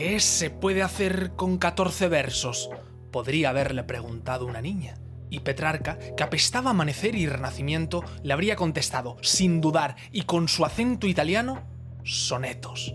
¿Qué se puede hacer con 14 versos? Podría haberle preguntado una niña. Y Petrarca, que apestaba amanecer y renacimiento, le habría contestado, sin dudar y con su acento italiano, sonetos.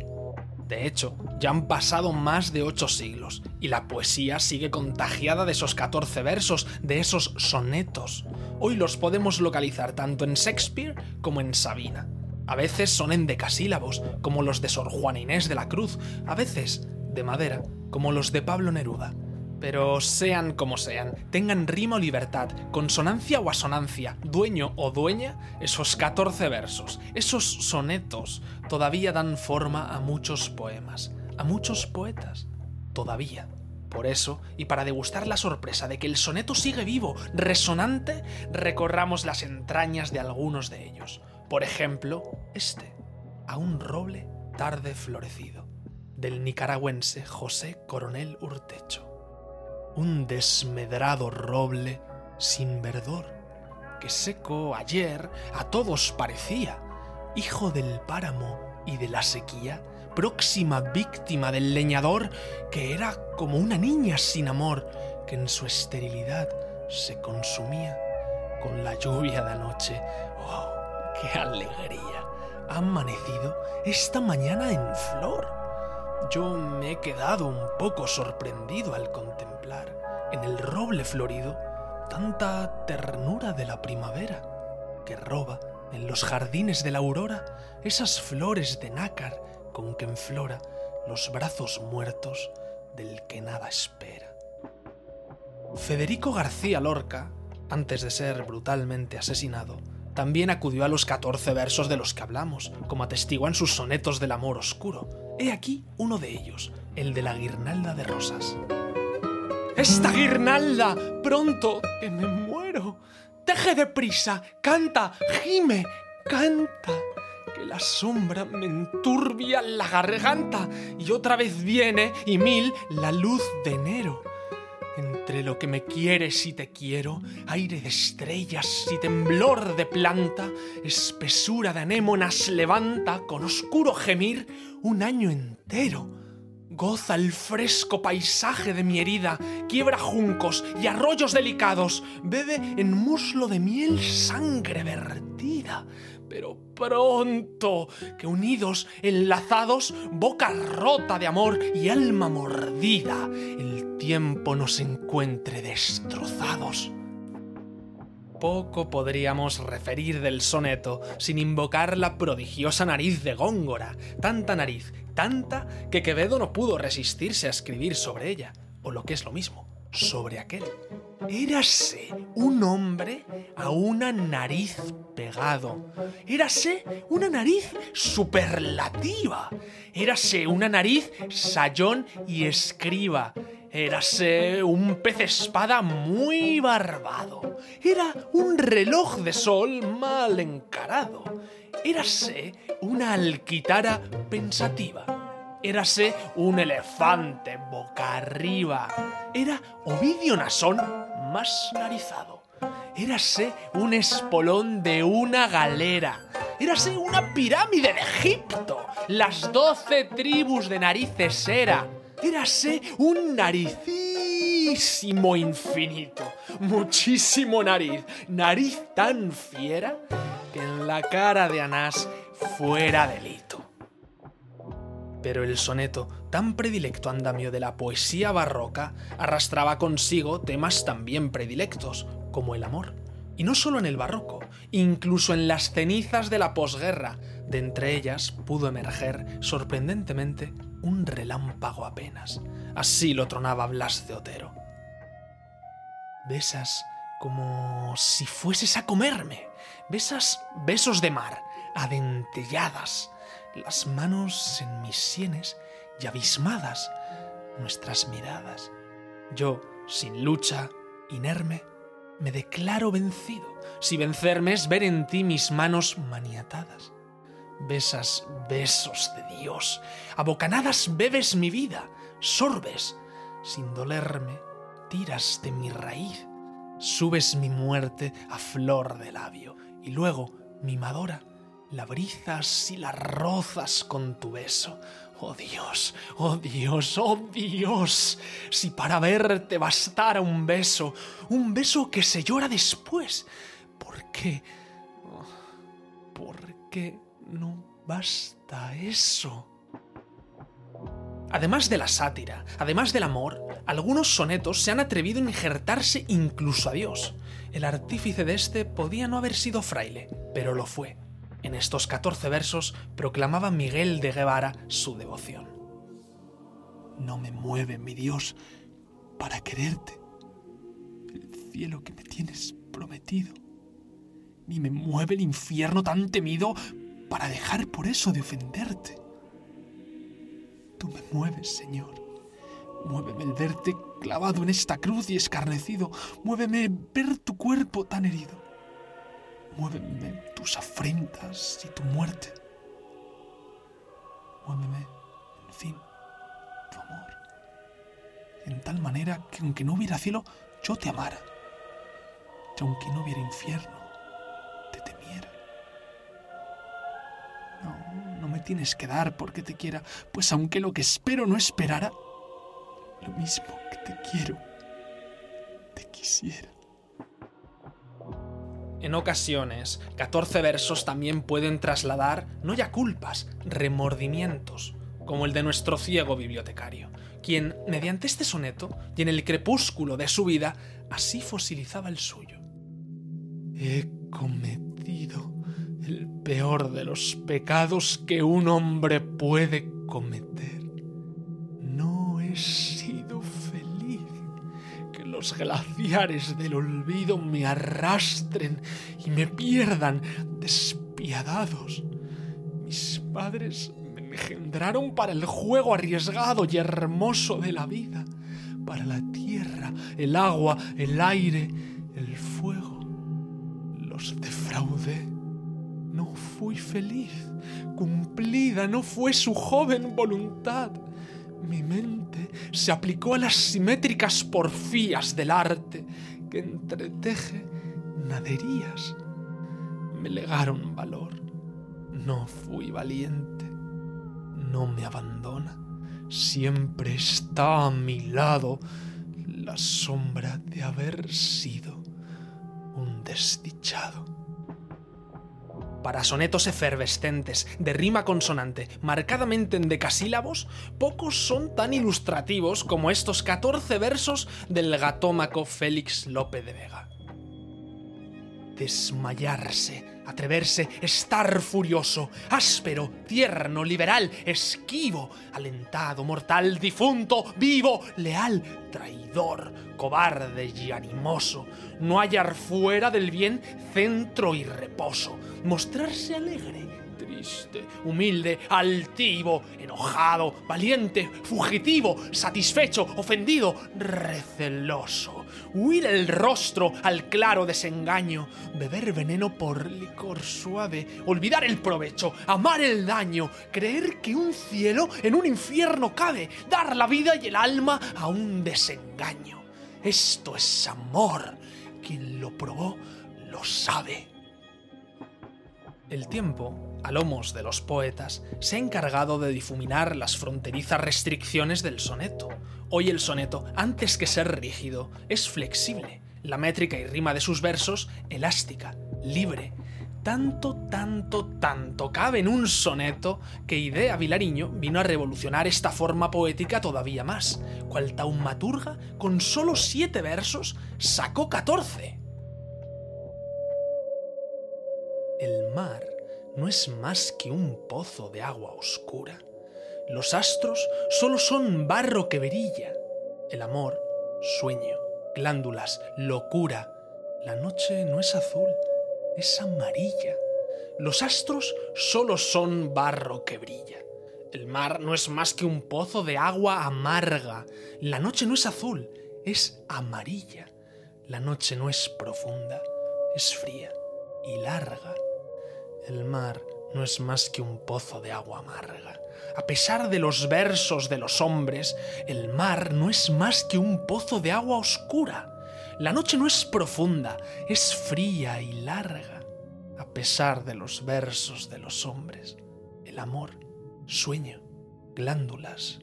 De hecho, ya han pasado más de ocho siglos y la poesía sigue contagiada de esos 14 versos, de esos sonetos. Hoy los podemos localizar tanto en Shakespeare como en Sabina. A veces son en decasílabos, como los de Sor Juana Inés de la Cruz, a veces de madera, como los de Pablo Neruda. Pero sean como sean, tengan rima o libertad, consonancia o asonancia, dueño o dueña, esos 14 versos, esos sonetos, todavía dan forma a muchos poemas, a muchos poetas, todavía. Por eso, y para degustar la sorpresa de que el soneto sigue vivo, resonante, recorramos las entrañas de algunos de ellos. Por ejemplo, este, a un roble tarde florecido, del nicaragüense José Coronel Urtecho un desmedrado roble sin verdor, que seco ayer a todos parecía, hijo del páramo y de la sequía, próxima víctima del leñador, que era como una niña sin amor, que en su esterilidad se consumía con la lluvia de anoche. ¡Oh, qué alegría! Ha amanecido esta mañana en flor. Yo me he quedado un poco sorprendido al contemplar en el roble florido tanta ternura de la primavera que roba en los jardines de la aurora esas flores de nácar con que enflora los brazos muertos del que nada espera. Federico García Lorca, antes de ser brutalmente asesinado, también acudió a los 14 versos de los que hablamos, como atestiguan sus sonetos del amor oscuro. He aquí uno de ellos, el de la guirnalda de rosas. Esta guirnalda, pronto, que me muero. Teje deprisa, canta, gime, canta, que la sombra me enturbia la garganta y otra vez viene y mil la luz de enero. Entre lo que me quieres y te quiero, aire de estrellas y temblor de planta, espesura de anémonas levanta con oscuro gemir un año entero. Goza el fresco paisaje de mi herida, quiebra juncos y arroyos delicados, bebe en muslo de miel sangre vertida. Pero pronto, que unidos, enlazados, boca rota de amor y alma mordida, el tiempo nos encuentre destrozados. Poco podríamos referir del soneto sin invocar la prodigiosa nariz de Góngora, tanta nariz, tanta que Quevedo no pudo resistirse a escribir sobre ella, o lo que es lo mismo, sobre aquel. Érase un hombre a una nariz pegado. Érase una nariz superlativa. Érase una nariz sayón y escriba. Érase un pez espada muy barbado. Era un reloj de sol mal encarado. Érase una alquitara pensativa. Érase un elefante boca arriba. Era Ovidio Nasón más narizado. Érase un espolón de una galera. Érase una pirámide de Egipto. Las doce tribus de narices era Érase un naricísimo infinito, muchísimo nariz, nariz tan fiera que en la cara de Anás fuera delito. Pero el soneto, tan predilecto andamio de la poesía barroca, arrastraba consigo temas también predilectos, como el amor. Y no solo en el barroco, incluso en las cenizas de la posguerra, de entre ellas pudo emerger, sorprendentemente, un relámpago apenas. Así lo tronaba Blas de Otero. Besas como si fueses a comerme. Besas besos de mar, adentelladas, las manos en mis sienes y abismadas nuestras miradas. Yo, sin lucha, inerme, me declaro vencido. Si vencerme es ver en ti mis manos maniatadas. Besas besos de Dios, a bocanadas bebes mi vida, sorbes, sin dolerme, tiras de mi raíz, subes mi muerte a flor de labio, y luego, mimadora, la brizas y la rozas con tu beso. Oh Dios, oh Dios, oh Dios, si para verte bastara un beso, un beso que se llora después, ¿por qué? ¿Por qué no basta eso? Además de la sátira, además del amor, algunos sonetos se han atrevido a injertarse incluso a Dios. El artífice de este podía no haber sido fraile, pero lo fue. En estos 14 versos proclamaba Miguel de Guevara su devoción. No me mueve, mi Dios, para quererte, el cielo que me tienes prometido, ni me mueve el infierno tan temido para dejar por eso de ofenderte. Tú me mueves, Señor. Muéveme el verte clavado en esta cruz y escarnecido. Muéveme ver tu cuerpo tan herido. Muéveme tus afrentas y tu muerte. Muéveme, en fin, tu amor. En tal manera que aunque no hubiera cielo, yo te amara. Y aunque no hubiera infierno, te temiera. No, no me tienes que dar porque te quiera, pues aunque lo que espero no esperara, lo mismo que te quiero, te quisiera. En ocasiones, 14 versos también pueden trasladar no ya culpas, remordimientos, como el de nuestro ciego bibliotecario, quien, mediante este soneto y en el crepúsculo de su vida, así fosilizaba el suyo. He cometido el peor de los pecados que un hombre puede cometer. No. Que los glaciares del olvido me arrastren y me pierdan despiadados. Mis padres me engendraron para el juego arriesgado y hermoso de la vida, para la tierra, el agua, el aire, el fuego. Los defraudé no fui feliz. Cumplida no fue su joven voluntad. Mi mente se aplicó a las simétricas porfías del arte que entreteje naderías. Me legaron valor. No fui valiente. No me abandona. Siempre está a mi lado la sombra de haber sido un desdichado para sonetos efervescentes, de rima consonante, marcadamente en decasílabos, pocos son tan ilustrativos como estos 14 versos del gatómaco Félix Lope de Vega. Desmayarse, atreverse, estar furioso, áspero, tierno, liberal, esquivo, alentado, mortal, difunto, vivo, leal, traidor, cobarde y animoso, no hallar fuera del bien centro y reposo, mostrarse alegre, humilde, altivo, enojado, valiente, fugitivo, satisfecho, ofendido, receloso, huir el rostro al claro desengaño, beber veneno por licor suave, olvidar el provecho, amar el daño, creer que un cielo en un infierno cabe, dar la vida y el alma a un desengaño. Esto es amor. Quien lo probó lo sabe. El tiempo, a lomos de los poetas, se ha encargado de difuminar las fronterizas restricciones del soneto. Hoy el soneto, antes que ser rígido, es flexible. La métrica y rima de sus versos, elástica, libre. Tanto, tanto, tanto cabe en un soneto que Idea Vilariño vino a revolucionar esta forma poética todavía más. Cual taumaturga, con solo siete versos, sacó catorce. El mar no es más que un pozo de agua oscura. Los astros solo son barro que brilla. El amor, sueño, glándulas, locura. La noche no es azul, es amarilla. Los astros solo son barro que brilla. El mar no es más que un pozo de agua amarga. La noche no es azul, es amarilla. La noche no es profunda, es fría y larga. El mar no es más que un pozo de agua amarga. A pesar de los versos de los hombres, el mar no es más que un pozo de agua oscura. La noche no es profunda, es fría y larga. A pesar de los versos de los hombres, el amor, sueño, glándulas,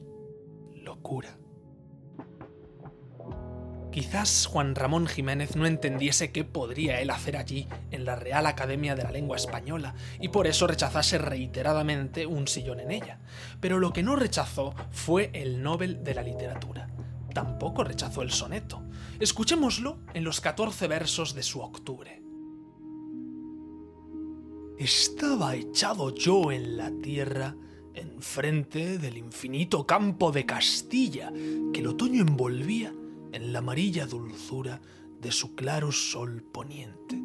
locura. Quizás Juan Ramón Jiménez no entendiese qué podría él hacer allí, en la Real Academia de la Lengua Española, y por eso rechazase reiteradamente un sillón en ella. Pero lo que no rechazó fue el Nobel de la Literatura. Tampoco rechazó el soneto. Escuchémoslo en los 14 versos de su octubre. Estaba echado yo en la tierra, enfrente del infinito campo de Castilla, que el otoño envolvía en la amarilla dulzura de su claro sol poniente.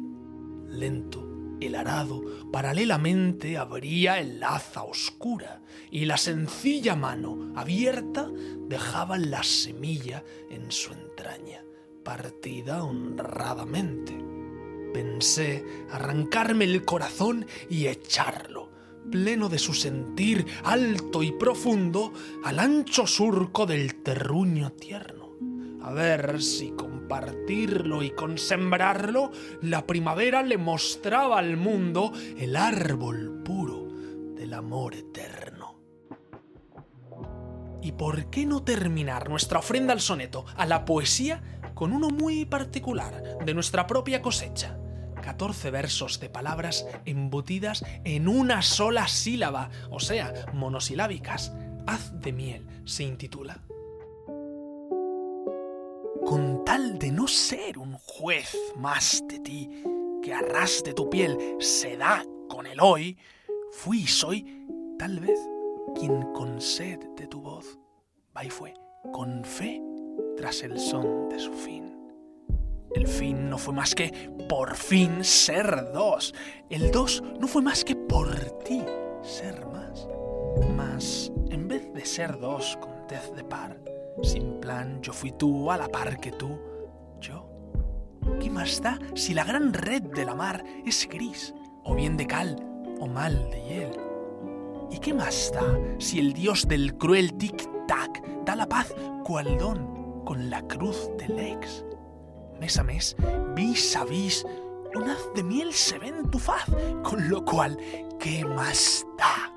Lento, el arado paralelamente abría el laza oscura y la sencilla mano abierta dejaba la semilla en su entraña, partida honradamente. Pensé arrancarme el corazón y echarlo, pleno de su sentir alto y profundo, al ancho surco del terruño tierno a ver si compartirlo y con sembrarlo, la primavera le mostraba al mundo el árbol puro del amor eterno. ¿Y por qué no terminar nuestra ofrenda al soneto, a la poesía, con uno muy particular, de nuestra propia cosecha? 14 versos de palabras embutidas en una sola sílaba, o sea, monosilábicas. Haz de miel se intitula con tal de no ser un juez más de ti, que a ras de tu piel se da con el hoy, fui y soy, tal vez, quien con sed de tu voz va y fue, con fe, tras el son de su fin. El fin no fue más que por fin ser dos. El dos no fue más que por ti ser más. Mas en vez de ser dos con tez de par, sin plan, yo fui tú a la par que tú, yo. ¿Qué más da si la gran red de la mar es gris, o bien de cal, o mal de hiel? ¿Y qué más da si el dios del cruel tic-tac da la paz cual don con la cruz del ex? Mes a mes, vis a vis, un haz de miel se ve en tu faz, con lo cual, ¿qué más da?